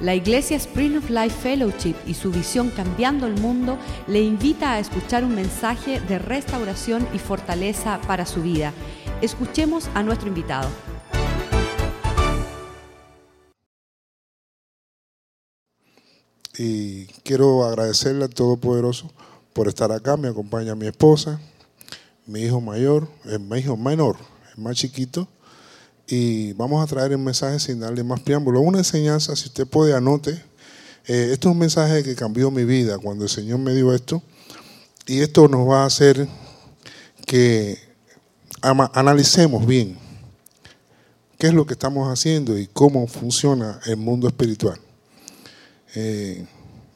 La Iglesia Spring of Life Fellowship y su visión Cambiando el Mundo le invita a escuchar un mensaje de restauración y fortaleza para su vida. Escuchemos a nuestro invitado. Y quiero agradecerle al Todopoderoso por estar acá. Me acompaña mi esposa, mi hijo mayor, eh, mi hijo menor, el más chiquito. Y vamos a traer el mensaje sin darle más preámbulo. Una enseñanza, si usted puede, anote. Eh, esto es un mensaje que cambió mi vida cuando el Señor me dio esto. Y esto nos va a hacer que analicemos bien qué es lo que estamos haciendo y cómo funciona el mundo espiritual. Eh,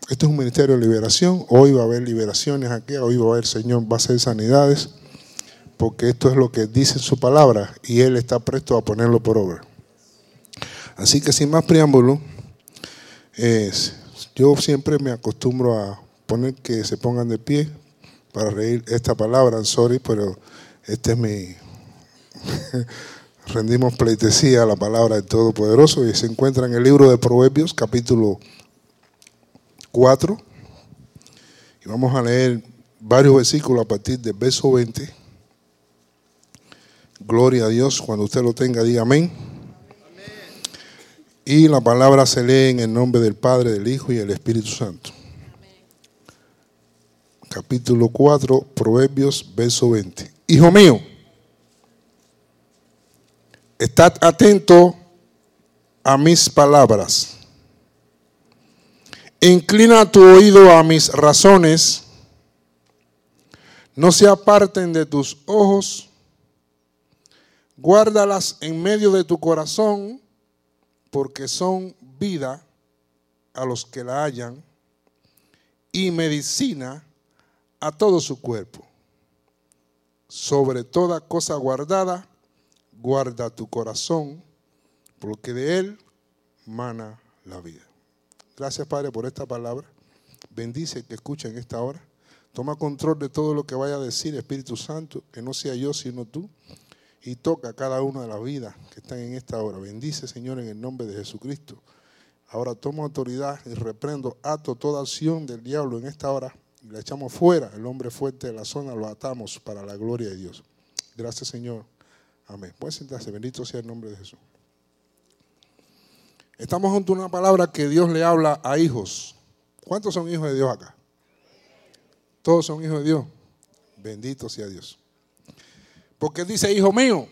esto es un ministerio de liberación. Hoy va a haber liberaciones aquí. Hoy va a haber, Señor, va a hacer sanidades. Porque esto es lo que dice su palabra y Él está presto a ponerlo por obra. Así que sin más preámbulo, yo siempre me acostumbro a poner que se pongan de pie para reír esta palabra. sorry, pero este es mi. Rendimos pleitesía a la palabra del Todopoderoso y se encuentra en el libro de Proverbios, capítulo 4. Y vamos a leer varios versículos a partir del verso 20. Gloria a Dios. Cuando usted lo tenga, diga amén. Y la palabra se lee en el nombre del Padre, del Hijo y del Espíritu Santo. Capítulo 4, Proverbios, verso 20. Hijo mío, estad atento a mis palabras Inclina tu oído a mis razones, no se aparten de tus ojos, guárdalas en medio de tu corazón, porque son vida a los que la hallan y medicina a todo su cuerpo. Sobre toda cosa guardada, guarda tu corazón, porque de él mana la vida. Gracias, Padre, por esta palabra. Bendice que escuchen esta hora. Toma control de todo lo que vaya a decir, Espíritu Santo, que no sea yo, sino tú. Y toca cada una de las vidas que están en esta hora. Bendice, Señor, en el nombre de Jesucristo. Ahora tomo autoridad y reprendo, ato toda acción del diablo en esta hora. Y le echamos fuera. El hombre fuerte de la zona lo atamos para la gloria de Dios. Gracias, Señor. Amén. Puede sentarse. Bendito sea el nombre de Jesús. Estamos junto a una palabra que Dios le habla a hijos. ¿Cuántos son hijos de Dios acá? Todos son hijos de Dios. Bendito sea Dios. Porque dice, hijo mío,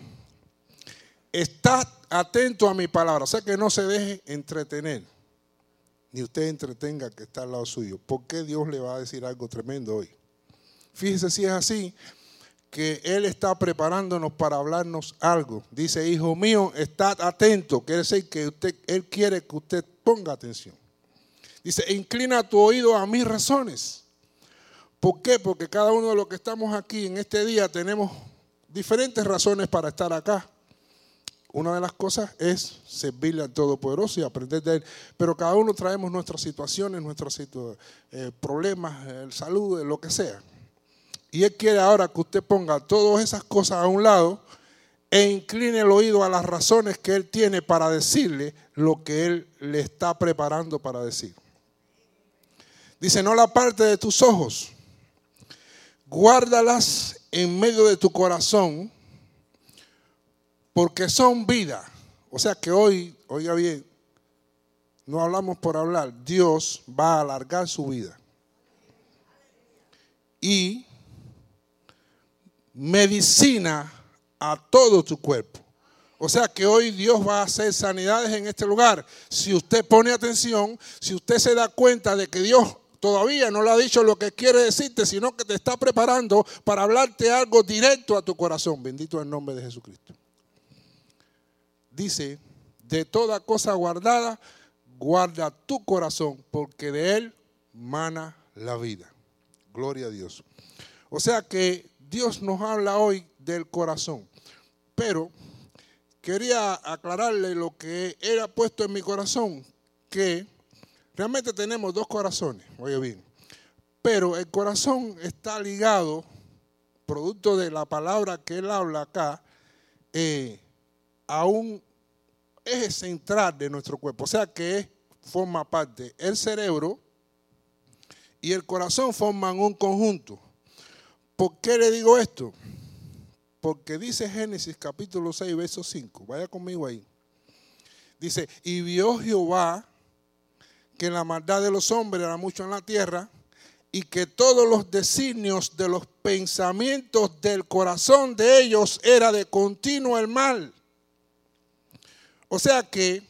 está atento a mi palabra. O sea que no se deje entretener. Ni usted entretenga que está al lado suyo. ¿Por qué Dios le va a decir algo tremendo hoy? Fíjese si es así que Él está preparándonos para hablarnos algo. Dice, hijo mío, está atento. Quiere decir que Él quiere que usted ponga atención. Dice, inclina tu oído a mis razones. ¿Por qué? Porque cada uno de los que estamos aquí en este día tenemos diferentes razones para estar acá. Una de las cosas es servirle al Todopoderoso y aprender de Él. Pero cada uno traemos nuestras situaciones, nuestros eh, problemas, el salud, lo que sea. Y Él quiere ahora que usted ponga todas esas cosas a un lado e incline el oído a las razones que Él tiene para decirle lo que Él le está preparando para decir. Dice, no la parte de tus ojos, guárdalas en medio de tu corazón, porque son vida. O sea que hoy, oiga bien, no hablamos por hablar, Dios va a alargar su vida. Y medicina a todo tu cuerpo. O sea que hoy Dios va a hacer sanidades en este lugar. Si usted pone atención, si usted se da cuenta de que Dios todavía no le ha dicho lo que quiere decirte, sino que te está preparando para hablarte algo directo a tu corazón. Bendito el nombre de Jesucristo. Dice, de toda cosa guardada, guarda tu corazón, porque de él mana la vida. Gloria a Dios. O sea que Dios nos habla hoy del corazón. Pero quería aclararle lo que era puesto en mi corazón, que realmente tenemos dos corazones, oye bien, pero el corazón está ligado, producto de la palabra que él habla acá, eh, a un eje central de nuestro cuerpo, o sea que forma parte, el cerebro y el corazón forman un conjunto. ¿Por qué le digo esto? Porque dice Génesis capítulo 6, verso 5. Vaya conmigo ahí. Dice, y vio Jehová que la maldad de los hombres era mucho en la tierra y que todos los designios de los pensamientos del corazón de ellos era de continuo el mal. O sea que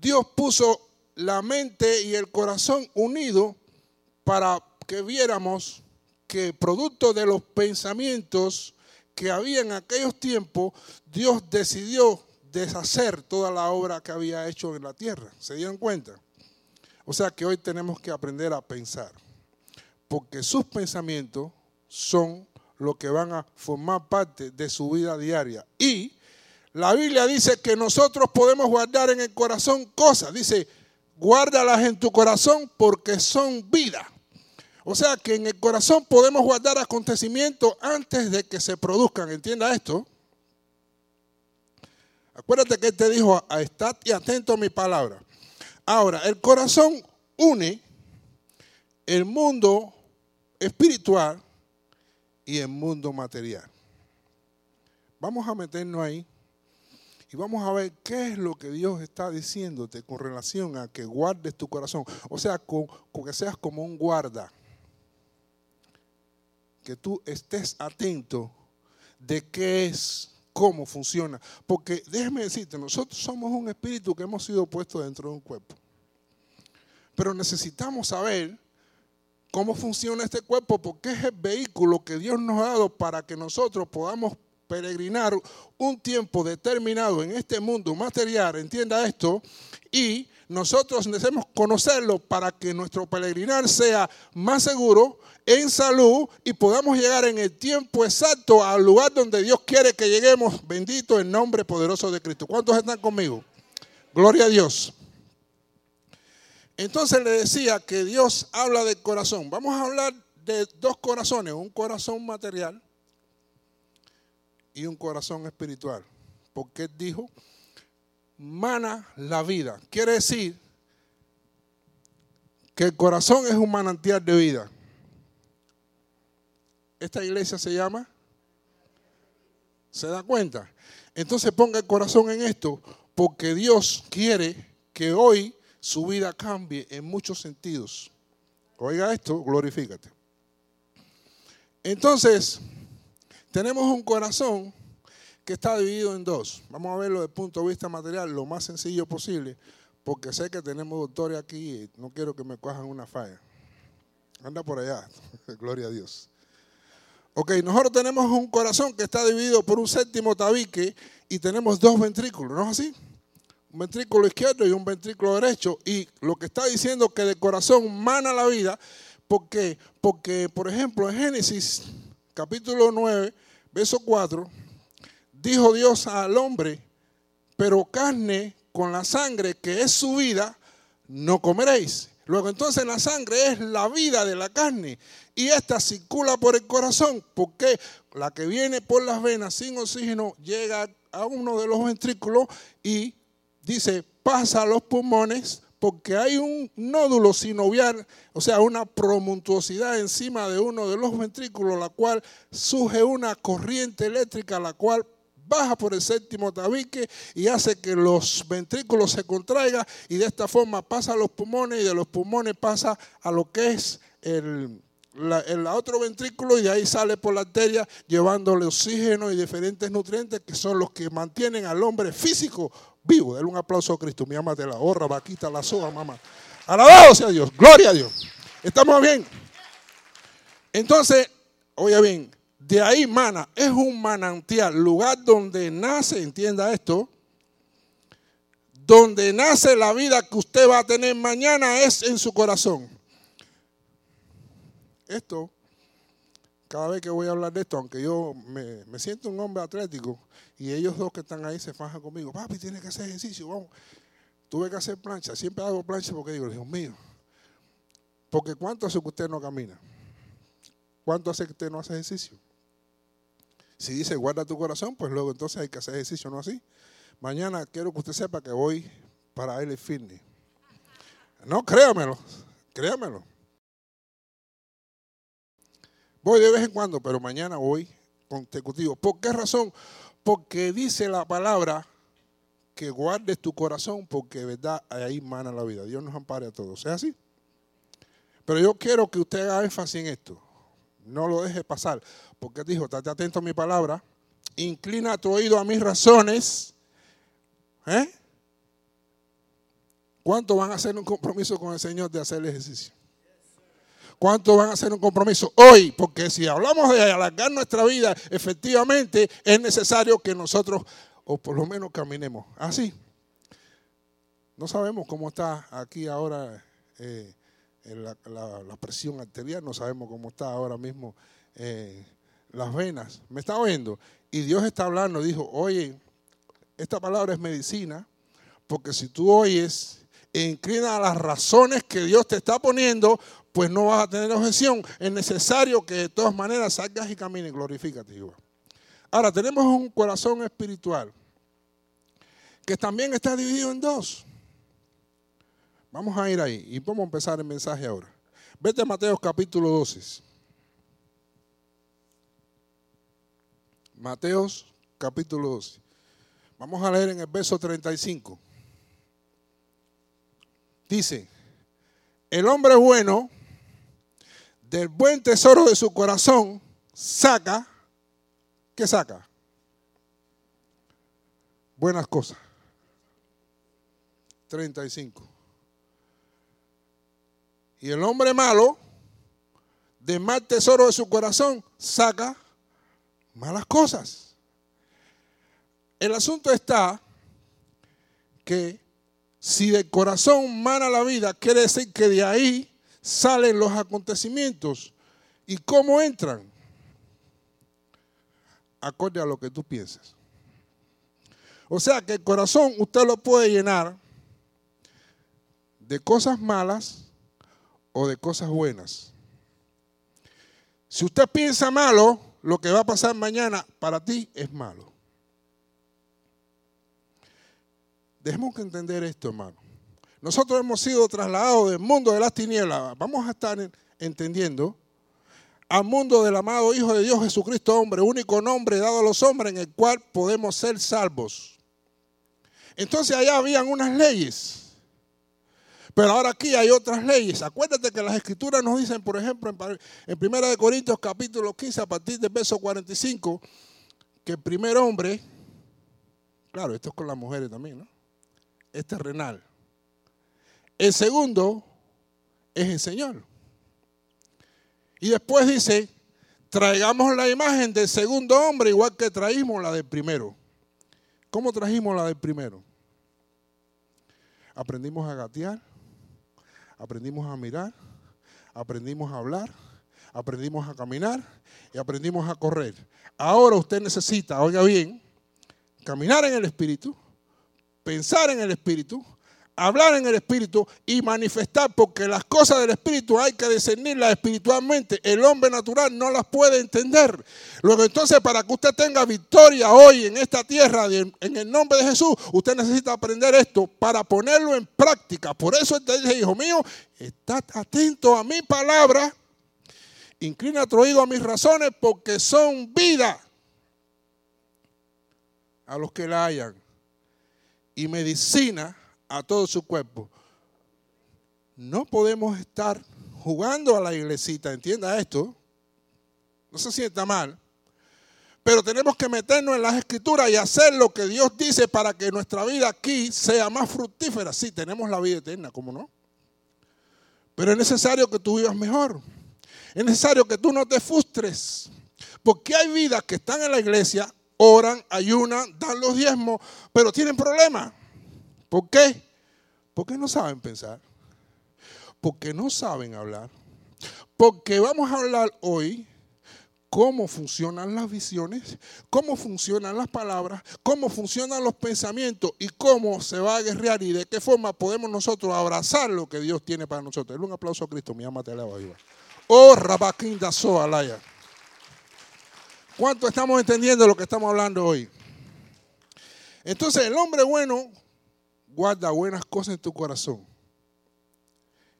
Dios puso la mente y el corazón unidos para que viéramos que producto de los pensamientos que había en aquellos tiempos, Dios decidió deshacer toda la obra que había hecho en la tierra. ¿Se dieron cuenta? O sea que hoy tenemos que aprender a pensar, porque sus pensamientos son lo que van a formar parte de su vida diaria. Y la Biblia dice que nosotros podemos guardar en el corazón cosas. Dice, guárdalas en tu corazón porque son vida. O sea que en el corazón podemos guardar acontecimientos antes de que se produzcan. ¿Entienda esto? Acuérdate que él te dijo, estad y atento a mi palabra. Ahora, el corazón une el mundo espiritual y el mundo material. Vamos a meternos ahí y vamos a ver qué es lo que Dios está diciéndote con relación a que guardes tu corazón. O sea, que seas como un guarda que tú estés atento de qué es, cómo funciona. Porque déjeme decirte, nosotros somos un espíritu que hemos sido puesto dentro de un cuerpo. Pero necesitamos saber cómo funciona este cuerpo, porque es el vehículo que Dios nos ha dado para que nosotros podamos peregrinar un tiempo determinado en este mundo material, entienda esto, y nosotros necesitamos conocerlo para que nuestro peregrinar sea más seguro, en salud y podamos llegar en el tiempo exacto al lugar donde Dios quiere que lleguemos. Bendito el nombre poderoso de Cristo. ¿Cuántos están conmigo? Gloria a Dios. Entonces le decía que Dios habla del corazón. Vamos a hablar de dos corazones, un corazón material y un corazón espiritual. Porque dijo, mana la vida. Quiere decir que el corazón es un manantial de vida. Esta iglesia se llama. ¿Se da cuenta? Entonces ponga el corazón en esto, porque Dios quiere que hoy su vida cambie en muchos sentidos. Oiga esto, glorifícate. Entonces, tenemos un corazón que está dividido en dos. Vamos a verlo desde el punto de vista material lo más sencillo posible, porque sé que tenemos doctores aquí y no quiero que me cojan una falla. Anda por allá, gloria a Dios. Ok, nosotros tenemos un corazón que está dividido por un séptimo tabique y tenemos dos ventrículos, ¿no es así? Un ventrículo izquierdo y un ventrículo derecho. Y lo que está diciendo que de corazón mana la vida, porque, porque por ejemplo, en Génesis capítulo 9, verso 4, dijo Dios al hombre, pero carne con la sangre que es su vida, no comeréis. Luego entonces la sangre es la vida de la carne y esta circula por el corazón porque la que viene por las venas sin oxígeno llega a uno de los ventrículos y dice pasa a los pulmones porque hay un nódulo sinovial, o sea, una promuntuosidad encima de uno de los ventrículos, la cual surge una corriente eléctrica, la cual baja por el séptimo tabique y hace que los ventrículos se contraigan y de esta forma pasa a los pulmones y de los pulmones pasa a lo que es el, el otro ventrículo y de ahí sale por la arteria llevándole oxígeno y diferentes nutrientes que son los que mantienen al hombre físico vivo. Dale un aplauso a Cristo. Mi ama de la horra, vaquita, la soga, mamá. Alabado sea Dios. Gloria a Dios. ¿Estamos bien? Entonces, oye bien, de ahí mana, es un manantial, lugar donde nace, entienda esto, donde nace la vida que usted va a tener mañana es en su corazón. Esto, cada vez que voy a hablar de esto, aunque yo me, me siento un hombre atlético y ellos dos que están ahí se fajan conmigo, papi, tiene que hacer ejercicio, vamos. Tuve que hacer plancha, siempre hago plancha porque digo, Dios mío, porque ¿cuánto hace que usted no camina? ¿Cuánto hace que usted no hace ejercicio? Si dice guarda tu corazón, pues luego entonces hay que hacer ejercicio, ¿no así? Mañana quiero que usted sepa que voy para el fitness. No, créamelo, créamelo. Voy de vez en cuando, pero mañana voy consecutivo. ¿Por qué razón? Porque dice la palabra que guardes tu corazón porque verdad ahí mana la vida. Dios nos ampare a todos. ¿Es así? Pero yo quiero que usted haga énfasis en esto. No lo deje pasar. Porque dijo, estate atento a mi palabra. Inclina tu oído a mis razones. ¿Eh? ¿Cuánto van a hacer un compromiso con el Señor de hacer el ejercicio? ¿Cuánto van a hacer un compromiso hoy? Porque si hablamos de alargar nuestra vida, efectivamente es necesario que nosotros, o por lo menos caminemos así. No sabemos cómo está aquí ahora eh, la, presión arterial, no sabemos cómo está ahora mismo eh, las venas. ¿Me está oyendo? Y Dios está hablando, dijo, oye, esta palabra es medicina, porque si tú oyes e inclina a las razones que Dios te está poniendo, pues no vas a tener objeción. Es necesario que de todas maneras salgas y camines, glorifícate. Ahora, tenemos un corazón espiritual que también está dividido en dos. Vamos a ir ahí y vamos a empezar el mensaje ahora. Vete a Mateo capítulo 12. Mateos capítulo 12. Vamos a leer en el verso 35. Dice, el hombre bueno del buen tesoro de su corazón saca, ¿qué saca? Buenas cosas. 35. Y el hombre malo, del mal tesoro de su corazón, saca malas cosas. El asunto está que si del corazón mana la vida, quiere decir que de ahí salen los acontecimientos. ¿Y cómo entran? Acorde a lo que tú piensas. O sea que el corazón usted lo puede llenar de cosas malas o de cosas buenas. Si usted piensa malo, lo que va a pasar mañana para ti es malo. Dejemos que entender esto, hermano. Nosotros hemos sido trasladados del mundo de las tinieblas, vamos a estar entendiendo, al mundo del amado Hijo de Dios Jesucristo, hombre, único nombre dado a los hombres en el cual podemos ser salvos. Entonces allá habían unas leyes, pero ahora aquí hay otras leyes. Acuérdate que las escrituras nos dicen, por ejemplo, en 1 Corintios capítulo 15, a partir del verso 45, que el primer hombre, claro, esto es con las mujeres también, ¿no? es terrenal. El segundo es el Señor. Y después dice, traigamos la imagen del segundo hombre igual que traímos la del primero. ¿Cómo trajimos la del primero? Aprendimos a gatear, aprendimos a mirar, aprendimos a hablar, aprendimos a caminar y aprendimos a correr. Ahora usted necesita, oiga bien, caminar en el Espíritu, pensar en el Espíritu, hablar en el Espíritu y manifestar, porque las cosas del Espíritu hay que discernirlas espiritualmente. El hombre natural no las puede entender. Luego entonces, para que usted tenga victoria hoy en esta tierra, en el nombre de Jesús, usted necesita aprender esto para ponerlo en práctica. Por eso te dice, hijo mío, está atento a mi palabra, inclina tu oído a mis razones, porque son vida a los que la hayan y medicina a todo su cuerpo. No podemos estar jugando a la iglesita, entienda esto. No se sienta mal. Pero tenemos que meternos en las escrituras y hacer lo que Dios dice para que nuestra vida aquí sea más fructífera. Sí, tenemos la vida eterna, ¿cómo no? Pero es necesario que tú vivas mejor. Es necesario que tú no te frustres. Porque hay vidas que están en la iglesia, oran, ayunan, dan los diezmos, pero tienen problemas. ¿Por qué? Porque no saben pensar. Porque no saben hablar. Porque vamos a hablar hoy cómo funcionan las visiones, cómo funcionan las palabras, cómo funcionan los pensamientos y cómo se va a guerrear y de qué forma podemos nosotros abrazar lo que Dios tiene para nosotros. un aplauso a Cristo, mi ama te alaba, Oh, Rabaquinda Soalaya. ¿Cuánto estamos entendiendo lo que estamos hablando hoy? Entonces, el hombre bueno guarda buenas cosas en tu corazón.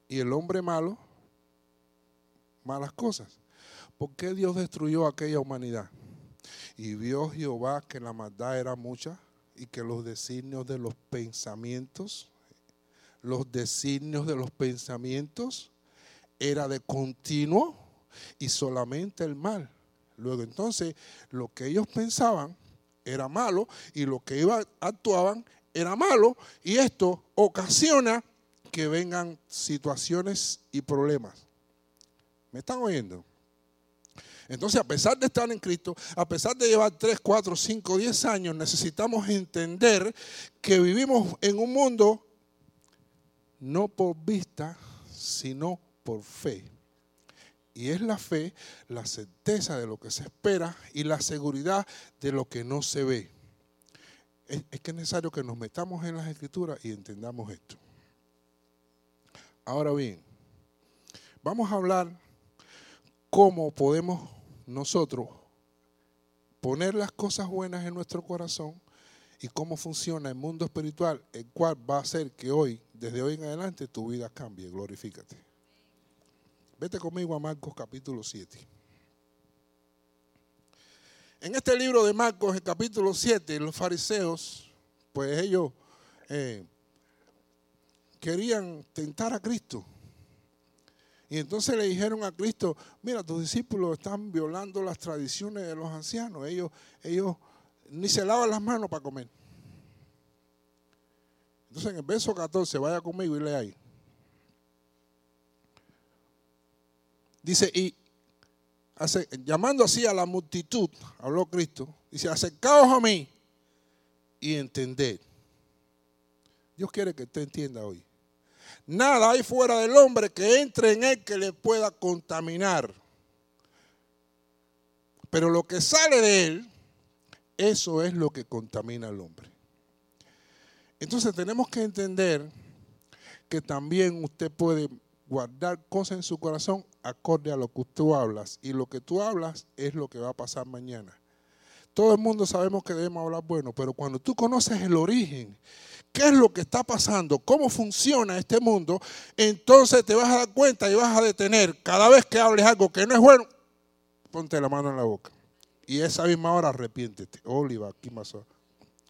y el hombre malo, malas cosas. ¿Por qué Dios destruyó aquella humanidad? Y vio Jehová que la maldad era mucha y que los designios de los pensamientos, los designios de los pensamientos era de continuo y solamente el mal. Luego entonces lo que ellos pensaban era malo y lo que iban, actuaban era malo y esto ocasiona que vengan situaciones y problemas. ¿Me están oyendo? Entonces, a pesar de estar en Cristo, a pesar de llevar 3, 4, 5, 10 años, necesitamos entender que vivimos en un mundo no por vista, sino por fe. Y es la fe, la certeza de lo que se espera y la seguridad de lo que no se ve. Es, que es necesario que nos metamos en las escrituras y entendamos esto. Ahora bien, vamos a hablar cómo podemos nosotros poner las cosas buenas en nuestro corazón y cómo funciona el mundo espiritual, el cual va a hacer que hoy, desde hoy en adelante, tu vida cambie. Glorifícate. Vete conmigo a Marcos capítulo 7. En este libro de Marcos, el capítulo 7, los fariseos, pues ellos eh, querían tentar a Cristo. Y entonces le dijeron a Cristo, mira, tus discípulos están violando las tradiciones de los ancianos. Ellos, ellos ni se lavan las manos para comer. Entonces en el verso 14, vaya conmigo y lea ahí. Dice, y llamando así a la multitud, habló Cristo, dice, acercaos a mí y entended. Dios quiere que usted entienda hoy. Nada hay fuera del hombre que entre en él que le pueda contaminar. Pero lo que sale de él, eso es lo que contamina al hombre. Entonces tenemos que entender que también usted puede guardar cosas en su corazón acorde a lo que tú hablas. Y lo que tú hablas es lo que va a pasar mañana. Todo el mundo sabemos que debemos hablar bueno, pero cuando tú conoces el origen, qué es lo que está pasando, cómo funciona este mundo, entonces te vas a dar cuenta y vas a detener. Cada vez que hables algo que no es bueno, ponte la mano en la boca. Y esa misma hora arrepiéntete. Oliva, aquí más.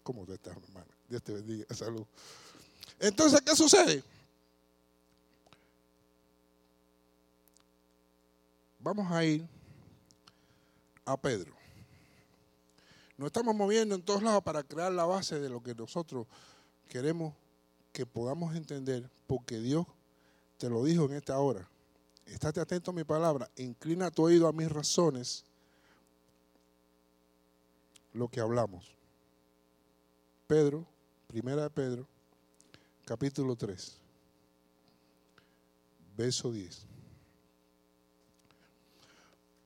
¿Cómo te estás, hermano? Dios te bendiga. Salud. Entonces, ¿qué sucede? Vamos a ir a Pedro. Nos estamos moviendo en todos lados para crear la base de lo que nosotros queremos que podamos entender, porque Dios te lo dijo en esta hora. Estate atento a mi palabra, inclina tu oído a mis razones, lo que hablamos. Pedro, primera de Pedro, capítulo 3, verso 10.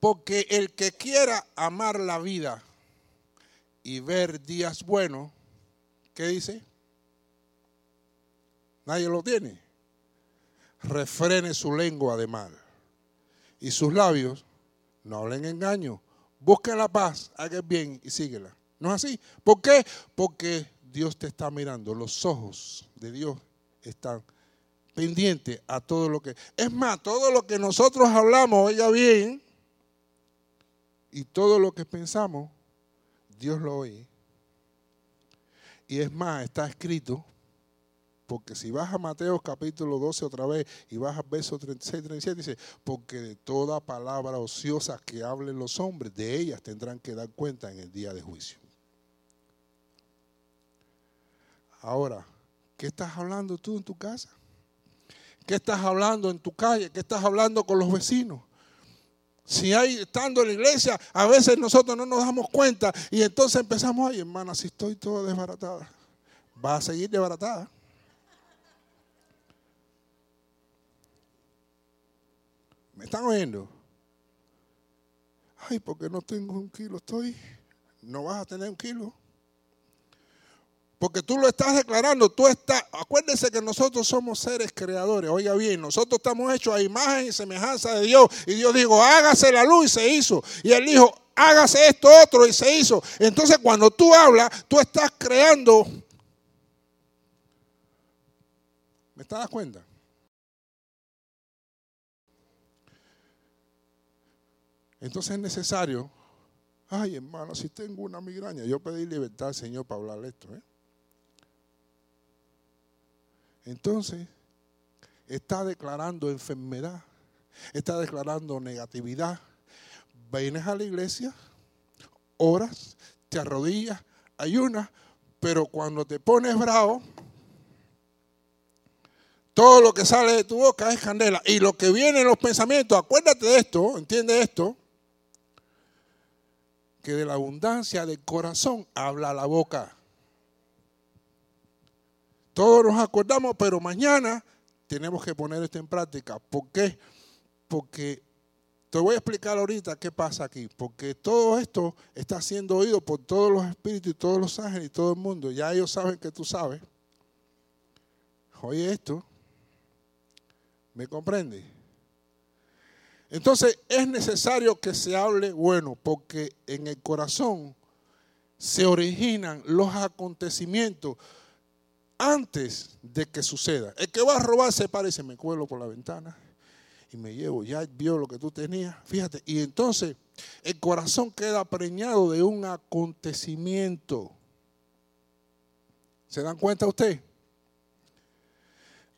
Porque el que quiera amar la vida y ver días buenos, ¿qué dice? Nadie lo tiene. Refrene su lengua de mal y sus labios no hablen engaño. Busquen la paz, hagan bien y síguela. ¿No es así? ¿Por qué? Porque Dios te está mirando. Los ojos de Dios están pendientes a todo lo que... Es más, todo lo que nosotros hablamos, oiga bien, y todo lo que pensamos, Dios lo oye. Y es más, está escrito, porque si vas a Mateo capítulo 12 otra vez y vas a verso 36, 37, dice, porque de toda palabra ociosa que hablen los hombres, de ellas tendrán que dar cuenta en el día de juicio. Ahora, ¿qué estás hablando tú en tu casa? ¿Qué estás hablando en tu calle? ¿Qué estás hablando con los vecinos? Si hay estando en la iglesia, a veces nosotros no nos damos cuenta y entonces empezamos, ay hermana, si estoy toda desbaratada, va a seguir desbaratada. ¿Me están oyendo? Ay, porque no tengo un kilo, estoy, no vas a tener un kilo. Porque tú lo estás declarando, tú estás, acuérdense que nosotros somos seres creadores, oiga bien, nosotros estamos hechos a imagen y semejanza de Dios. Y Dios dijo, hágase la luz y se hizo. Y él dijo, hágase esto otro y se hizo. Entonces cuando tú hablas, tú estás creando. ¿Me estás das cuenta? Entonces es necesario, ay hermano, si tengo una migraña, yo pedí libertad al Señor para hablar esto. ¿eh? Entonces, está declarando enfermedad, está declarando negatividad. Vienes a la iglesia, oras, te arrodillas, ayunas, pero cuando te pones bravo, todo lo que sale de tu boca es candela. Y lo que viene en los pensamientos, acuérdate de esto, entiende esto, que de la abundancia del corazón habla la boca. Todos nos acordamos, pero mañana tenemos que poner esto en práctica. ¿Por qué? Porque te voy a explicar ahorita qué pasa aquí. Porque todo esto está siendo oído por todos los espíritus y todos los ángeles y todo el mundo. Ya ellos saben que tú sabes. Oye esto. ¿Me comprende? Entonces es necesario que se hable bueno, porque en el corazón se originan los acontecimientos antes de que suceda. El que va a robar se parece, me cuelo por la ventana y me llevo, ya vio lo que tú tenías, fíjate, y entonces el corazón queda preñado de un acontecimiento. ¿Se dan cuenta usted?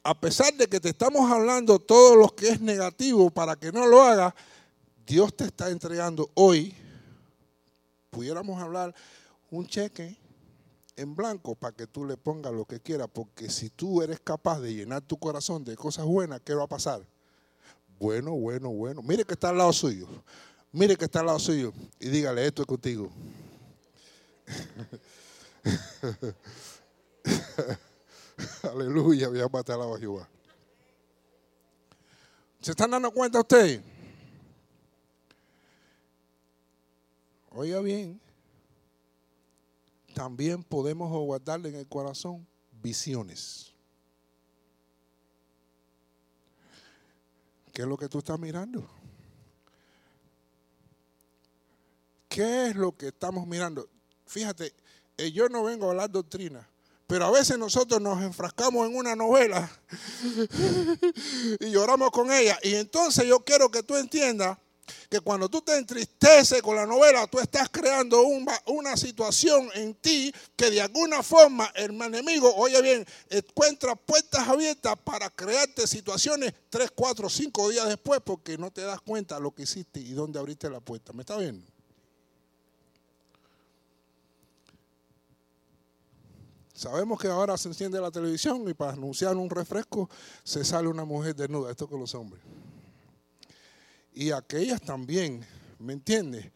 A pesar de que te estamos hablando todo lo que es negativo para que no lo haga, Dios te está entregando hoy, pudiéramos hablar, un cheque en blanco para que tú le pongas lo que quieras, porque si tú eres capaz de llenar tu corazón de cosas buenas, ¿qué va a pasar? Bueno, bueno, bueno. Mire que está al lado suyo. Mire que está al lado suyo. Y dígale, esto es contigo. Aleluya, voy a matar a Jehová. ¿Se están dando cuenta ustedes? Oiga bien, también podemos guardarle en el corazón visiones. ¿Qué es lo que tú estás mirando? ¿Qué es lo que estamos mirando? Fíjate, eh, yo no vengo a hablar doctrina, pero a veces nosotros nos enfrascamos en una novela y lloramos con ella. Y entonces yo quiero que tú entiendas que cuando tú te entristeces con la novela, tú estás creando una situación en ti que de alguna forma el enemigo, oye bien, encuentra puertas abiertas para crearte situaciones 3, 4, 5 días después porque no te das cuenta lo que hiciste y dónde abriste la puerta. ¿Me está viendo? Sabemos que ahora se enciende la televisión y para anunciar un refresco se sale una mujer desnuda. Esto con los hombres y aquellas también, ¿me entiendes?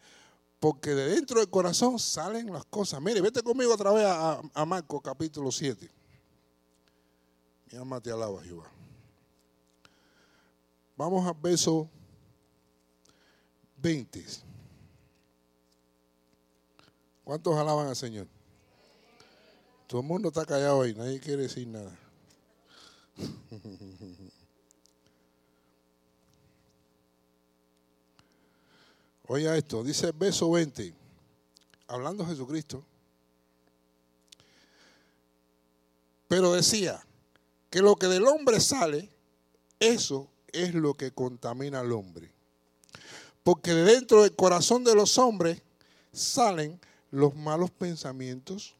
Porque de dentro del corazón salen las cosas. Mire, vete conmigo otra vez a, a Marcos capítulo 7. Mi alma te alaba, Jehová. Vamos al verso 20. ¿Cuántos alaban al Señor? Todo el mundo está callado ahí, nadie quiere decir nada. Oiga esto, dice verso 20, hablando Jesucristo, pero decía que lo que del hombre sale, eso es lo que contamina al hombre. Porque de dentro del corazón de los hombres salen los malos pensamientos,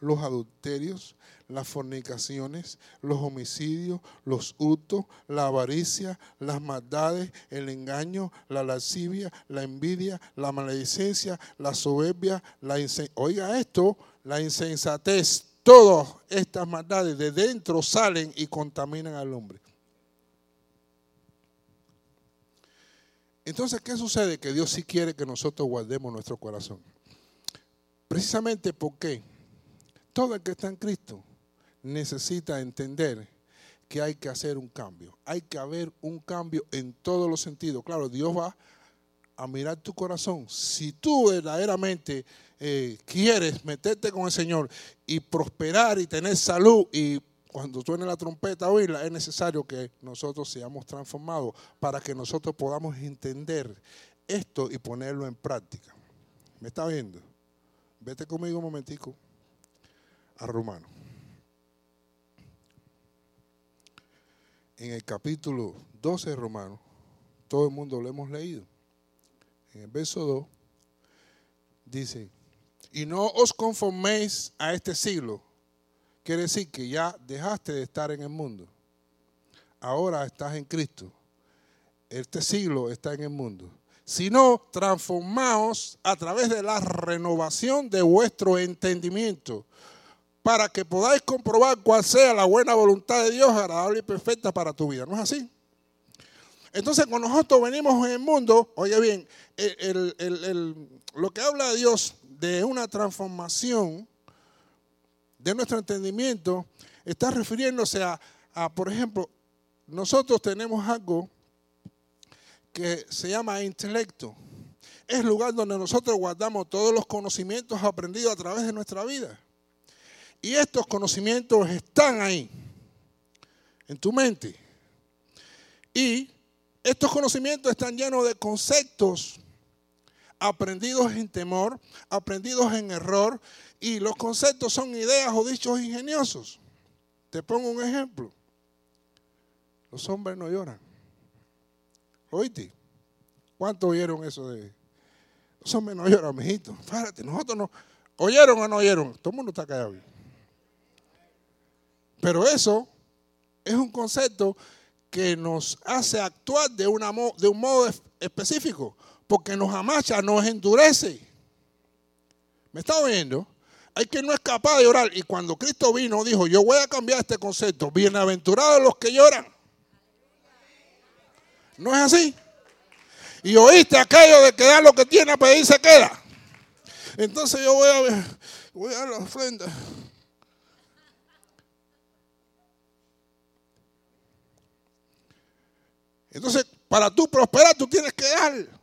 los adulterios, las fornicaciones, los homicidios, los hurtos, la avaricia, las maldades, el engaño, la lascivia, la envidia, la maledicencia, la soberbia, la oiga esto, la insensatez. Todas estas maldades de dentro salen y contaminan al hombre. Entonces, ¿qué sucede? Que Dios sí quiere que nosotros guardemos nuestro corazón. Precisamente porque todo el que está en Cristo necesita entender que hay que hacer un cambio. Hay que haber un cambio en todos los sentidos. Claro, Dios va a mirar tu corazón. Si tú verdaderamente eh, quieres meterte con el Señor y prosperar y tener salud y cuando suene la trompeta oírla, es necesario que nosotros seamos transformados para que nosotros podamos entender esto y ponerlo en práctica. ¿Me está viendo? Vete conmigo un momentico a Romano. En el capítulo 12 de Romanos, todo el mundo lo hemos leído. en el verso 2, dice, y no os conforméis a este siglo. Quiere decir que ya dejaste de estar en el mundo. Ahora estás en Cristo. Este siglo está en el mundo. Sino transformaos a través de la renovación de vuestro entendimiento para que podáis comprobar cuál sea la buena voluntad de Dios, agradable y perfecta para tu vida. ¿No es así? Entonces, cuando nosotros venimos en el mundo, oye bien, lo que habla Dios de una transformación de nuestro entendimiento está refiriéndose a, por ejemplo, nosotros tenemos algo que se llama intelecto. Es lugar donde nosotros guardamos todos los conocimientos aprendidos a través de nuestra vida. Y estos conocimientos están ahí, en tu mente. Y estos conocimientos están llenos de conceptos aprendidos en temor, aprendidos en error, y los conceptos son ideas o dichos ingeniosos. Te pongo un ejemplo. Los hombres no lloran. ¿Oíste? ¿Cuántos oyeron eso de... Los hombres no lloran, mijito. Párate, nosotros no... ¿Oyeron o no oyeron? Todo el mundo está callado. Pero eso es un concepto que nos hace actuar de, una, de un modo específico porque nos amacha, nos endurece. ¿Me está oyendo? Hay que no es capaz de llorar. Y cuando Cristo vino, dijo, yo voy a cambiar este concepto. Bienaventurados los que lloran. ¿No es así? Y oíste aquello de que da lo que tiene a pedir se queda. Entonces yo voy a ver, voy a la ofrenda. Entonces, para tú prosperar, tú tienes que dar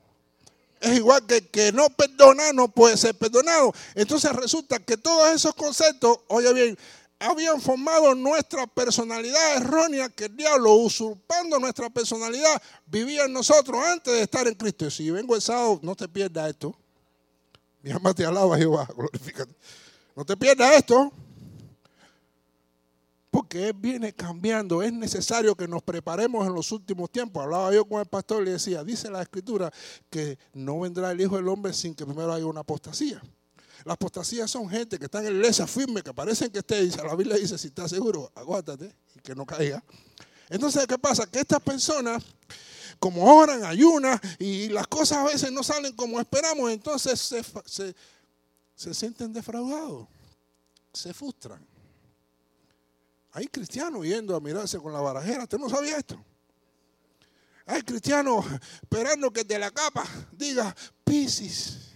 es igual que que no perdona no puede ser perdonado. Entonces resulta que todos esos conceptos, oye bien, habían formado nuestra personalidad errónea que el diablo, usurpando nuestra personalidad, vivía en nosotros antes de estar en Cristo. Y si vengo el sábado, no te pierdas esto. Mi alma te alaba, Jehová, glorifícate. No te pierdas esto. Porque Él viene cambiando. Es necesario que nos preparemos en los últimos tiempos. Hablaba yo con el pastor y le decía, dice la escritura que no vendrá el Hijo del Hombre sin que primero haya una apostasía. Las apostasías son gente que están en la iglesia firme, que parecen que esté, dice, la Biblia dice, si estás seguro, aguántate y que no caiga. Entonces, ¿qué pasa? Que estas personas, como oran, ayunan y las cosas a veces no salen como esperamos, entonces se, se sienten defraudados, se frustran. Hay cristianos yendo a mirarse con la barajera. ¿Usted no sabía esto? Hay cristianos esperando que de la capa diga Piscis.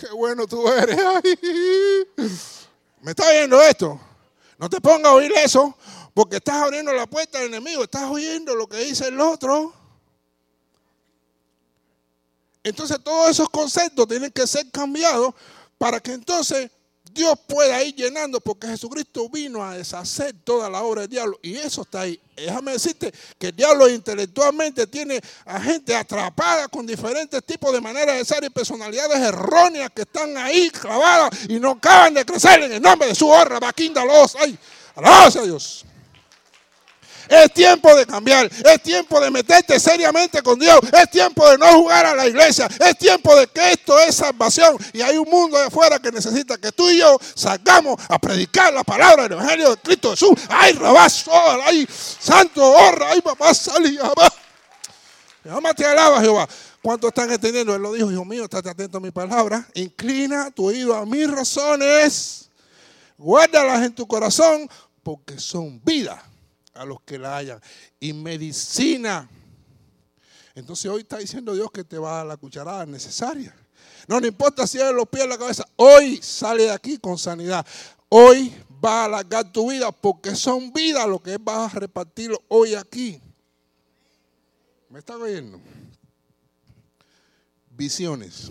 Qué bueno tú eres. ¿Me está oyendo esto? No te pongas a oír eso porque estás abriendo la puerta al enemigo. Estás oyendo lo que dice el otro. Entonces todos esos conceptos tienen que ser cambiados para que entonces Dios pueda ir llenando porque Jesucristo vino a deshacer toda la obra del diablo y eso está ahí. Déjame decirte que el diablo intelectualmente tiene a gente atrapada con diferentes tipos de maneras de ser y personalidades erróneas que están ahí clavadas y no acaban de crecer en el nombre de su honra. Vaquinda los ay, a Dios. Es tiempo de cambiar. Es tiempo de meterte seriamente con Dios. Es tiempo de no jugar a la iglesia. Es tiempo de que esto es salvación. Y hay un mundo de afuera que necesita que tú y yo salgamos a predicar la palabra del Evangelio de Cristo Jesús. Ay, rabazo, ay, santo, honra, ay, papá, salí. Jehová te alaba, Jehová. ¿Cuántos están entendiendo? Él lo dijo, hijo mío, estate atento a mi palabra. Inclina tu oído a mis razones. Guárdalas en tu corazón porque son vida a los que la hayan. Y medicina. Entonces hoy está diciendo Dios que te va a dar la cucharada necesaria. No, no importa si es los pies o la cabeza. Hoy sale de aquí con sanidad. Hoy va a alargar tu vida porque son vidas lo que vas a repartir hoy aquí. ¿Me está oyendo? Visiones.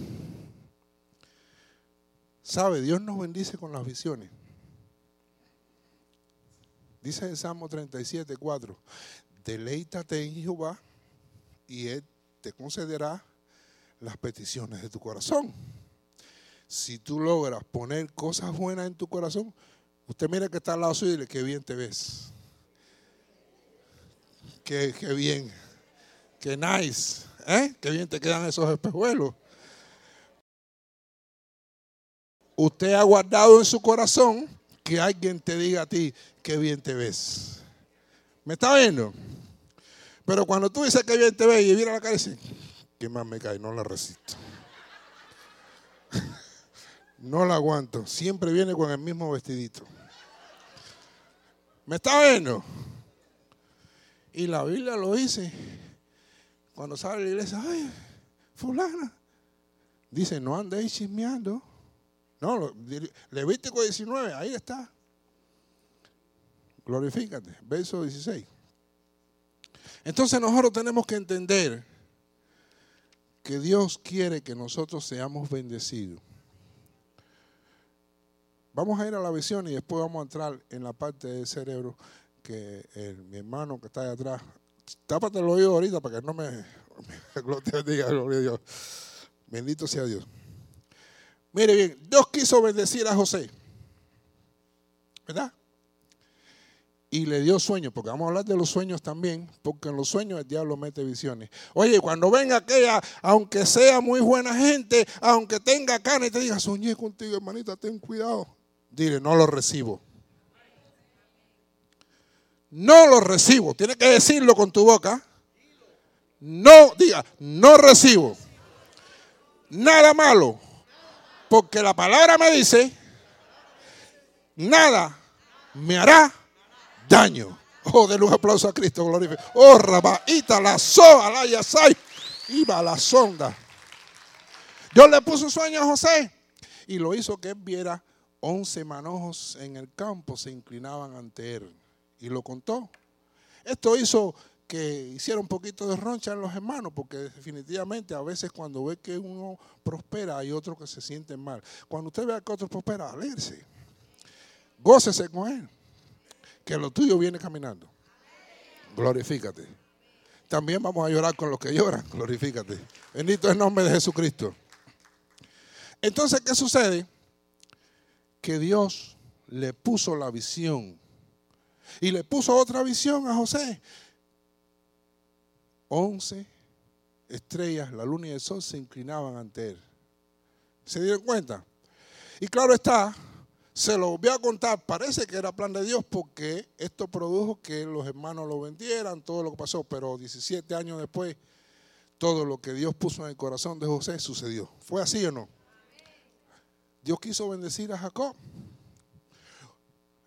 ¿Sabe? Dios nos bendice con las visiones. Dice en Salmo 37, 4, deleítate en Jehová y Él te concederá las peticiones de tu corazón. Si tú logras poner cosas buenas en tu corazón, usted mira que está al lado suyo y dile, qué bien te ves. Qué, qué bien. Qué nice. ¿Eh? Qué bien te quedan esos espejuelos. Usted ha guardado en su corazón que alguien te diga a ti, qué bien te ves. ¿Me está viendo? Pero cuando tú dices que bien te ves y mira la cara y ¿qué más me cae? No la resisto. no la aguanto. Siempre viene con el mismo vestidito. ¿Me está viendo? Y la Biblia lo dice. Cuando sale la iglesia, ay, fulana. Dice, no andéis chismeando. No, Levítico 19, ahí está. Glorifícate. Verso 16. Entonces nosotros tenemos que entender que Dios quiere que nosotros seamos bendecidos. Vamos a ir a la visión y después vamos a entrar en la parte del cerebro que mi hermano que está ahí atrás, tápate el oído ahorita para que no me, me diga, gloria a Dios. Bendito sea Dios. Mire bien, Dios quiso bendecir a José. ¿Verdad? Y le dio sueños, porque vamos a hablar de los sueños también, porque en los sueños el diablo mete visiones. Oye, cuando venga aquella, aunque sea muy buena gente, aunque tenga carne y te diga, soñé contigo, hermanita, ten cuidado. Dile, no lo recibo. No lo recibo. Tiene que decirlo con tu boca. No, diga, no recibo. Nada malo porque la palabra me dice, nada me hará daño. Oh, de un aplauso a Cristo, glorifico. Oh, rabaita, la soa, la yasai, iba la sonda. Dios le puso sueño a José y lo hizo que él viera once manojos en el campo se inclinaban ante él. Y lo contó. Esto hizo que hiciera un poquito de roncha en los hermanos, porque definitivamente a veces cuando ve que uno prospera hay otros que se sienten mal. Cuando usted vea que otro prospera, alegre. Gócese con él. Que lo tuyo viene caminando. Glorifícate. También vamos a llorar con los que lloran. Glorifícate. Bendito es el nombre de Jesucristo. Entonces, ¿qué sucede? Que Dios le puso la visión. Y le puso otra visión a José once estrellas, la luna y el sol se inclinaban ante él. ¿Se dieron cuenta? Y claro está, se lo voy a contar, parece que era plan de Dios porque esto produjo que los hermanos lo vendieran, todo lo que pasó, pero 17 años después, todo lo que Dios puso en el corazón de José sucedió. ¿Fue así o no? Dios quiso bendecir a Jacob.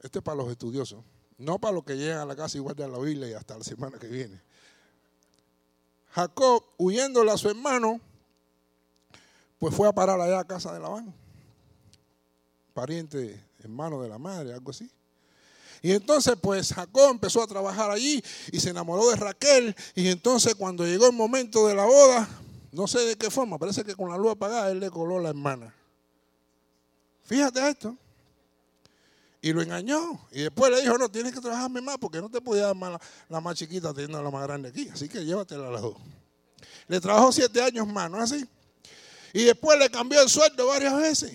Este es para los estudiosos, no para los que llegan a la casa y guardan la Biblia y hasta la semana que viene. Jacob, huyéndole a su hermano, pues fue a parar allá a casa de Labán, pariente, hermano de la madre, algo así. Y entonces pues Jacob empezó a trabajar allí y se enamoró de Raquel. Y entonces cuando llegó el momento de la boda, no sé de qué forma, parece que con la luz apagada él le coló la hermana. Fíjate esto. Y lo engañó. Y después le dijo, no, tienes que trabajarme más porque no te podía dar más la, más chiquita teniendo la más grande aquí. Así que llévatela a las dos. Le trabajó siete años más, ¿no es así? Y después le cambió el sueldo varias veces.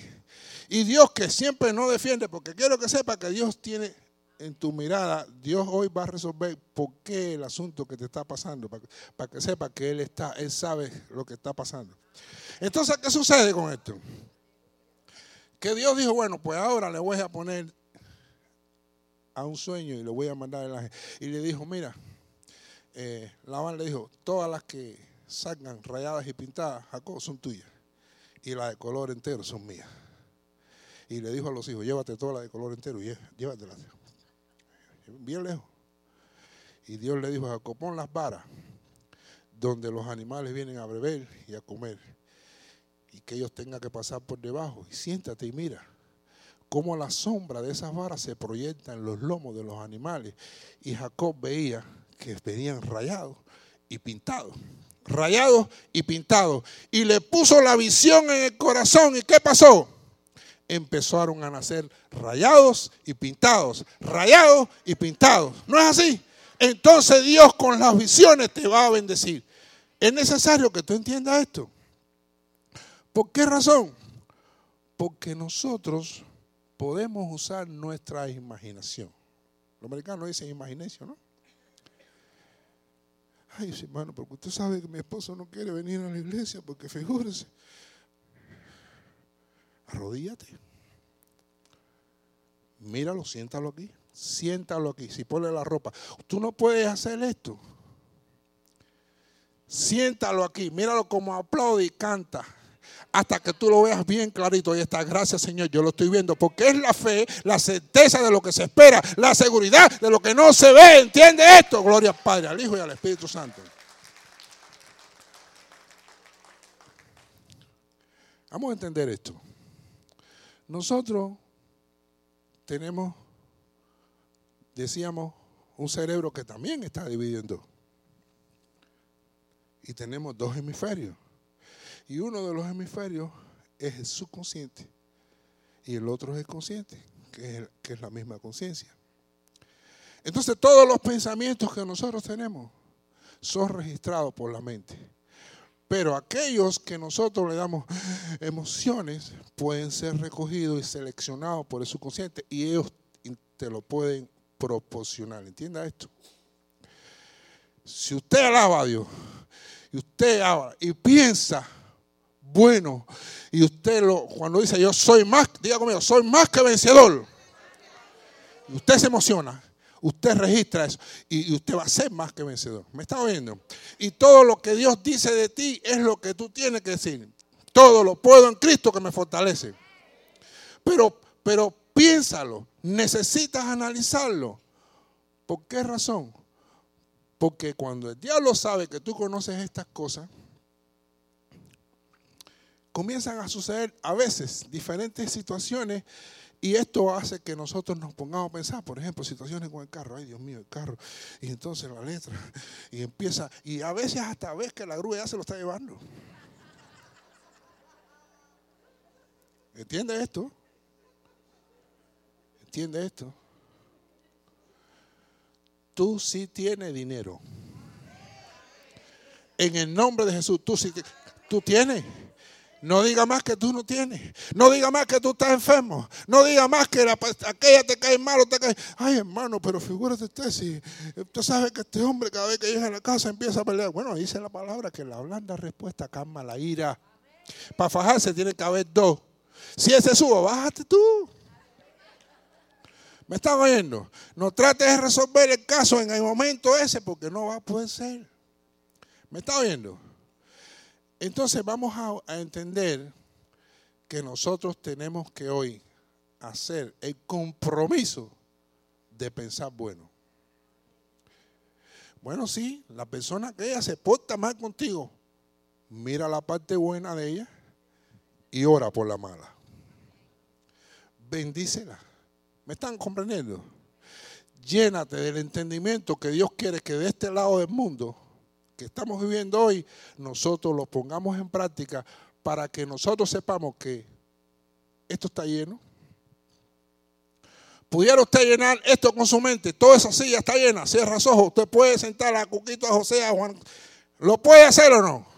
Y Dios que siempre no defiende, porque quiero que sepa que Dios tiene en tu mirada, Dios hoy va a resolver por qué el asunto que te está pasando, para, para que sepa que Él está, Él sabe lo que está pasando. Entonces, ¿qué sucede con esto? Que Dios dijo, bueno, pues ahora le voy a poner a un sueño y le voy a mandar el ángel. Y le dijo, mira, eh, Labán le dijo, todas las que salgan rayadas y pintadas, Jacob, son tuyas. Y las de color entero son mías. Y le dijo a los hijos, llévate todas las de color entero y llévatelas. Bien lejos. Y Dios le dijo a Jacob, pon las varas donde los animales vienen a beber y a comer. Y que ellos tengan que pasar por debajo. Y siéntate y mira cómo la sombra de esas varas se proyecta en los lomos de los animales. Y Jacob veía que venían rayados y pintados. Rayados y pintados. Y le puso la visión en el corazón. ¿Y qué pasó? Empezaron a nacer rayados y pintados. Rayados y pintados. ¿No es así? Entonces Dios con las visiones te va a bendecir. Es necesario que tú entiendas esto. ¿Por qué razón? Porque nosotros podemos usar nuestra imaginación. Los americanos dicen imaginación, ¿no? Ay, hermano, porque usted sabe que mi esposo no quiere venir a la iglesia, porque figúrese. Arrodíllate. Míralo, siéntalo aquí. Siéntalo aquí. Si pone la ropa. Tú no puedes hacer esto. Siéntalo aquí. Míralo como aplaude y canta hasta que tú lo veas bien clarito. Y está, gracias Señor, yo lo estoy viendo. Porque es la fe, la certeza de lo que se espera, la seguridad de lo que no se ve. ¿Entiende esto? Gloria al Padre, al Hijo y al Espíritu Santo. Vamos a entender esto. Nosotros tenemos, decíamos, un cerebro que también está dividiendo. Y tenemos dos hemisferios. Y uno de los hemisferios es el subconsciente y el otro es el consciente, que es, la misma conciencia. Entonces todos los pensamientos que nosotros tenemos son registrados por la mente. Pero aquellos que nosotros le damos emociones pueden ser recogidos y seleccionados por el subconsciente y ellos te lo pueden proporcionar. ¿Entienda esto? Si usted alaba a Dios y usted habla y piensa bueno. Y usted lo, cuando dice yo soy más, diga conmigo, soy más que vencedor. Y usted se emociona, usted registra eso y, usted va a ser más que vencedor. ¿Me está oyendo? Y todo lo que Dios dice de ti es lo que tú tienes que decir. Todo lo puedo en Cristo que me fortalece. Pero, pero piénsalo, necesitas analizarlo. ¿Por qué razón? Porque cuando el diablo sabe que tú conoces estas cosas, comienzan a suceder a veces diferentes situaciones y esto hace que nosotros nos pongamos a pensar, por ejemplo, situaciones con el carro, ay Dios mío, el carro, y entonces la letra, y empieza, y a veces hasta ves que la grúa ya se lo está llevando. ¿Entiende esto? ¿Entiende esto? Tú sí tienes dinero. En el nombre de Jesús, tú sí, tú tienes. No diga más que tú no tienes. No diga más que tú estás enfermo. No diga más que aquella te cae mal o te cae. Ay, hermano, pero figúrate usted si usted sabe que este hombre cada vez que llega a la casa empieza a pelear. Bueno, dice la palabra que la blanda respuesta calma la ira. Para fajarse tiene que haber dos. Si ese subo, bájate tú. ¿Me está oyendo? No trates de resolver el caso en el momento ese porque no va a poder ser. ¿Me está oyendo? Entonces vamos a, entender que nosotros tenemos que hoy hacer el compromiso de pensar bueno. Bueno, sí, la persona que ella se porta mal contigo, mira la parte buena de ella y ora por la mala. Bendícela. ¿Me están comprendiendo? Llénate del entendimiento que Dios quiere que de este lado del mundo que estamos viviendo hoy, nosotros lo pongamos en práctica para que nosotros sepamos que esto está lleno. Pudiera usted llenar esto con su mente, toda esa silla está llena, cierra los ojos, usted puede sentar a Cuquito, a José, a Juan. ¿Lo puede hacer o no?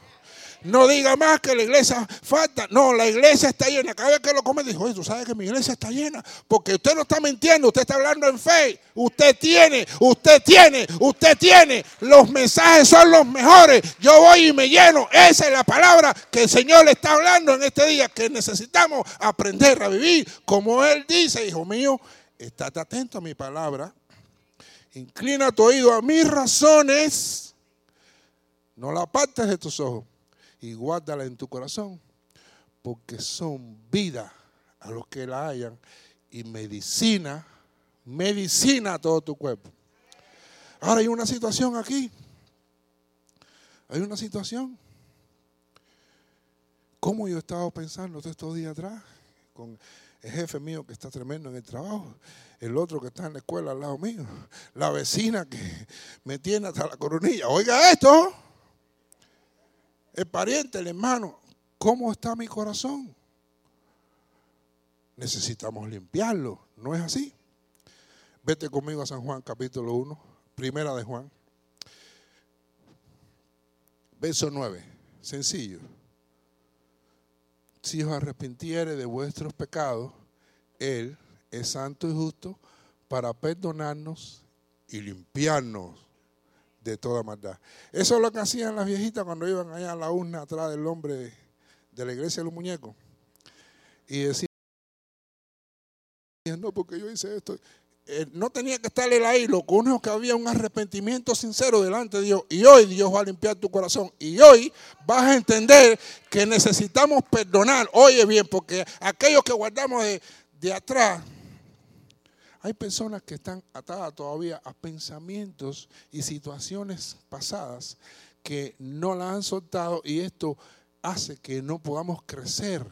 No diga más que la iglesia falta. No, la iglesia está llena. Cada vez que lo come, dijo, oye, tú sabes que mi iglesia está llena. Porque usted no está mintiendo, usted está hablando en fe. Usted tiene, usted tiene, usted tiene. Los mensajes son los mejores. Yo voy y me lleno. Esa es la palabra que el Señor le está hablando en este día. Que necesitamos aprender a vivir. Como Él dice, hijo mío, estate atento a mi palabra. Inclina tu oído a mis razones. No la apartes de tus ojos y guárdala en tu corazón, porque son vida a los que la hayan y medicina, medicina a todo tu cuerpo. Ahora hay una situación aquí. Hay una situación. Como yo estaba pensando estos días atrás con el jefe mío que está tremendo en el trabajo, el otro que está en la escuela al lado mío, la vecina que me tiene hasta la coronilla. Oiga esto el pariente, el hermano, ¿cómo está mi corazón? Necesitamos limpiarlo, ¿no es así? Vete conmigo a San Juan capítulo 1, primera de Juan, verso 9, sencillo. Si os arrepintiere de vuestros pecados, Él es santo y justo para perdonarnos y limpiarnos de toda maldad. Eso es lo que hacían las viejitas cuando iban allá a la urna atrás del hombre de la iglesia de los muñecos. Y decían, no, porque yo hice esto. Eh, no tenía que estar él ahí, lo único que había un arrepentimiento sincero delante de Dios. Y hoy Dios va a limpiar tu corazón. Y hoy vas a entender que necesitamos perdonar. Oye bien, porque aquellos que guardamos de, de atrás, hay personas que están atadas todavía a pensamientos y situaciones pasadas que no la han soltado y esto hace que no podamos crecer.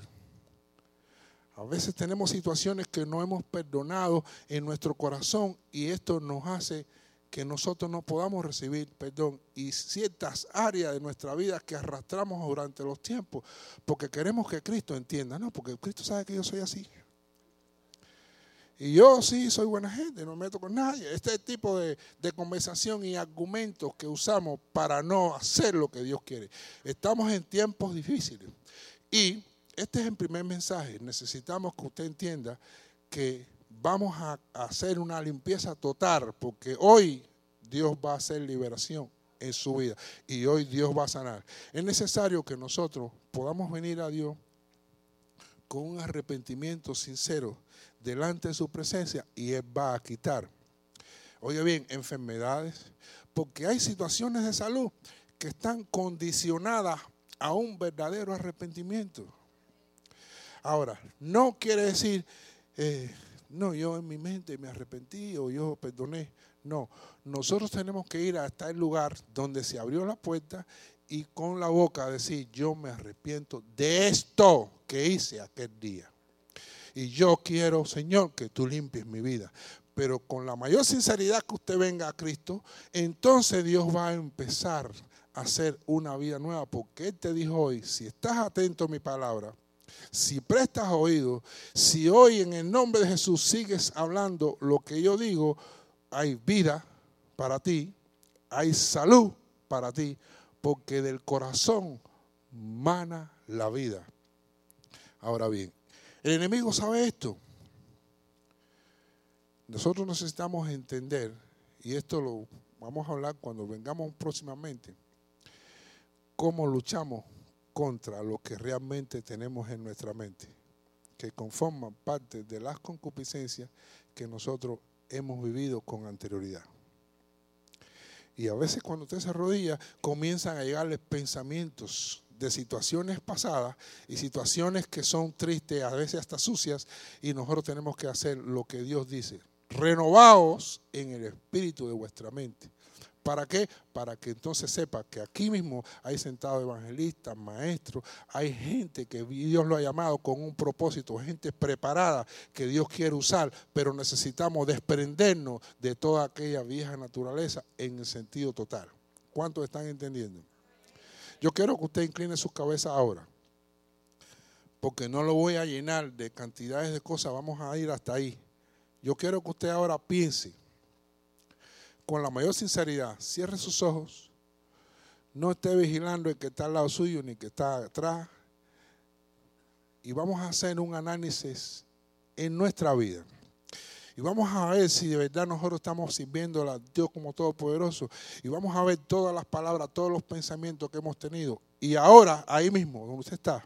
A veces tenemos situaciones que no hemos perdonado en nuestro corazón y esto nos hace que nosotros no podamos recibir perdón y ciertas áreas de nuestra vida que arrastramos durante los tiempos porque queremos que Cristo entienda, no, porque Cristo sabe que yo soy así. Y yo sí soy buena gente, no me meto con nadie. Este tipo de, de, conversación y argumentos que usamos para no hacer lo que Dios quiere. Estamos en tiempos difíciles. Y este es el primer mensaje. Necesitamos que usted entienda que vamos a hacer una limpieza total, porque hoy Dios va a hacer liberación en su vida y hoy Dios va a sanar. Es necesario que nosotros podamos venir a Dios con un arrepentimiento sincero delante de su presencia y Él va a quitar. Oye bien, enfermedades, porque hay situaciones de salud que están condicionadas a un verdadero arrepentimiento. Ahora, no quiere decir, eh, no, yo en mi mente me arrepentí o yo perdoné. No, nosotros tenemos que ir hasta el lugar donde se abrió la puerta y con la boca decir, yo me arrepiento de esto que hice aquel día. Y yo quiero, Señor, que tú limpies mi vida. Pero con la mayor sinceridad que usted venga a Cristo, entonces Dios va a empezar a hacer una vida nueva. Porque Él te dijo hoy, si estás atento a mi palabra, si prestas oído, si hoy en el nombre de Jesús sigues hablando lo que yo digo, hay vida para ti, hay salud para ti, porque del corazón mana la vida. Ahora bien, el enemigo sabe esto. Nosotros necesitamos entender, y esto lo vamos a hablar cuando vengamos próximamente, cómo luchamos contra lo que realmente tenemos en nuestra mente, que conforman parte de las concupiscencias que nosotros hemos vivido con anterioridad. Y a veces cuando usted se arrodilla, comienzan a llegarle pensamientos de situaciones pasadas y situaciones que son tristes, a veces hasta sucias, y nosotros tenemos que hacer lo que Dios dice. Renovaos en el espíritu de vuestra mente. ¿Para qué? Para que entonces sepa que aquí mismo hay sentados evangelistas, maestros, hay gente que Dios lo ha llamado con un propósito, gente preparada que Dios quiere usar, pero necesitamos desprendernos de toda aquella vieja naturaleza en el sentido total. ¿Cuántos están entendiendo? Yo quiero que usted incline su cabeza ahora, porque no lo voy a llenar de cantidades de cosas, vamos a ir hasta ahí. Yo quiero que usted ahora piense con la mayor sinceridad, cierre sus ojos, no esté vigilando el que está al lado suyo ni que está atrás, y vamos a hacer un análisis en nuestra vida. Y vamos a ver si de verdad nosotros estamos sirviendo a Dios como Todopoderoso. Y vamos a ver todas las palabras, todos los pensamientos que hemos tenido. Y ahora, ahí mismo, donde usted está,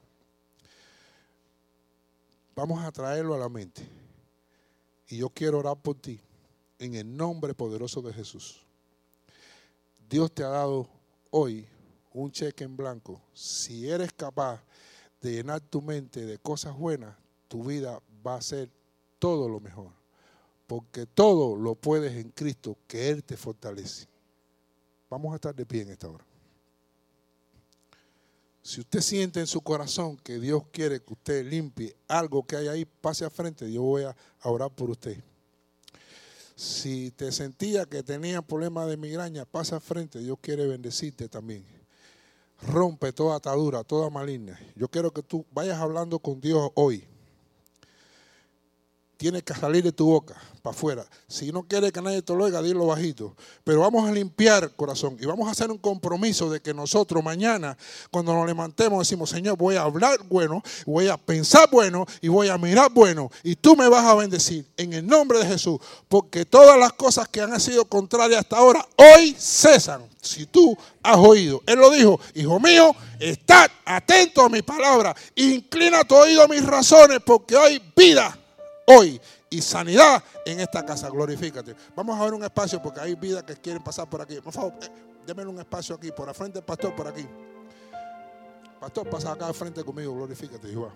vamos a traerlo a la mente. Y yo quiero orar por ti en el nombre poderoso de Jesús. Dios te ha dado hoy un cheque en blanco. Si eres capaz de llenar tu mente de cosas buenas, tu vida va a ser todo lo mejor. Porque todo lo puedes en Cristo, que Él te fortalece. Vamos a estar de pie en esta hora. Si usted siente en su corazón que Dios quiere que usted limpie algo que hay ahí, pase a frente. Yo voy a orar por usted. Si te sentía que tenía problemas de migraña, pasa frente, Dios quiere bendecirte también. Rompe toda atadura, toda maligna. Yo quiero que tú vayas hablando con Dios hoy. Tiene que salir de tu boca para afuera. Si no quiere que nadie te lo oiga, dilo bajito. Pero vamos a limpiar corazón y vamos a hacer un compromiso de que nosotros mañana, cuando nos levantemos, decimos, Señor, voy a hablar bueno, voy a pensar bueno y voy a mirar bueno. Y tú me vas a bendecir en el nombre de Jesús. Porque todas las cosas que han sido contrarias hasta ahora, hoy cesan. Si tú has oído. Él lo dijo, hijo mío, estad atento a mi palabra. Inclina tu oído a mis razones porque hay vida hoy y sanidad en esta casa. Glorifícate. Vamos a ver un espacio porque hay vidas que quieren pasar por aquí. Por favor, eh, un espacio aquí, por la frente del pastor, por aquí. Pastor, pasa acá al frente conmigo. Glorifícate, Jehová.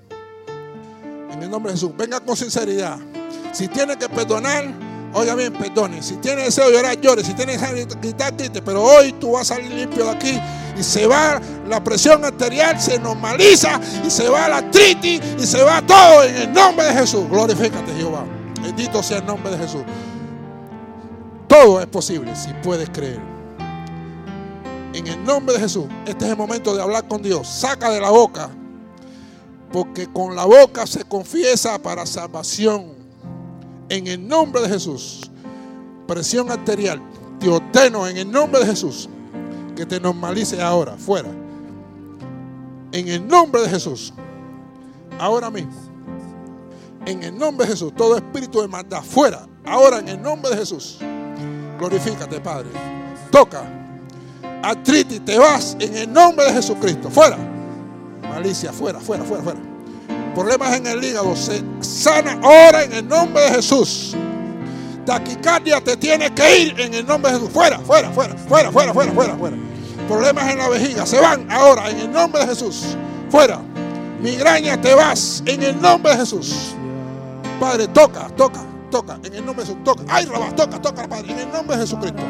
En el nombre de Jesús. Venga con sinceridad. Si tiene que perdonar, oiga bien, perdone. Si tiene deseo de llorar, llore. Si tiene deseo de gritar, grite. Pero hoy tú vas a salir limpio de aquí y se va la presión arterial, se normaliza y se va la artritis y se va todo en el nombre de Jesús. Glorifícate, Jehová. Bendito sea el nombre de Jesús. Todo es posible si puedes creer. En el nombre de Jesús, este es el momento de hablar con Dios. Saca de la boca, porque con la boca se confiesa para salvación. En el nombre de Jesús, presión arterial, te ordeno en el nombre de Jesús que te normalice ahora, fuera. En el nombre de Jesús, ahora mismo en el nombre de Jesús. Todo espíritu de maldad fuera. Ahora en el nombre de Jesús. Glorifícate, Padre. Toca. Artritis, te vas en el nombre de Jesucristo. Fuera. Malicia, fuera, fuera, fuera, fuera. Problemas en el hígado. Se sana ahora en el nombre de Jesús. Taquicardia te tiene que ir en el nombre de Jesús. Fuera, fuera, fuera, fuera, fuera, fuera, fuera, fuera. Problemas en la vejiga. Se van ahora en el nombre de Jesús. Fuera. Migraña, te vas en el nombre de Jesús. Padre, toca, toca, toca, en el nombre de Jesús, toca. Ay, Rabá, toca, toca, Padre, en el nombre de Jesucristo.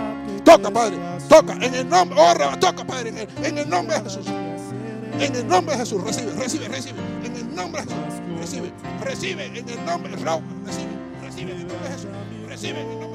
Toca, Padre, toca, en el nombre, oh, toca, Padre, en el, nombre de Jesús. En el nombre de Jesús, recibe, recibe, recibe, en el nombre de Jesús, recibe, recibe, en el nombre de Jesús, recibe, recibe, en el nombre de Jesús, recibe, en el nombre de Jesús.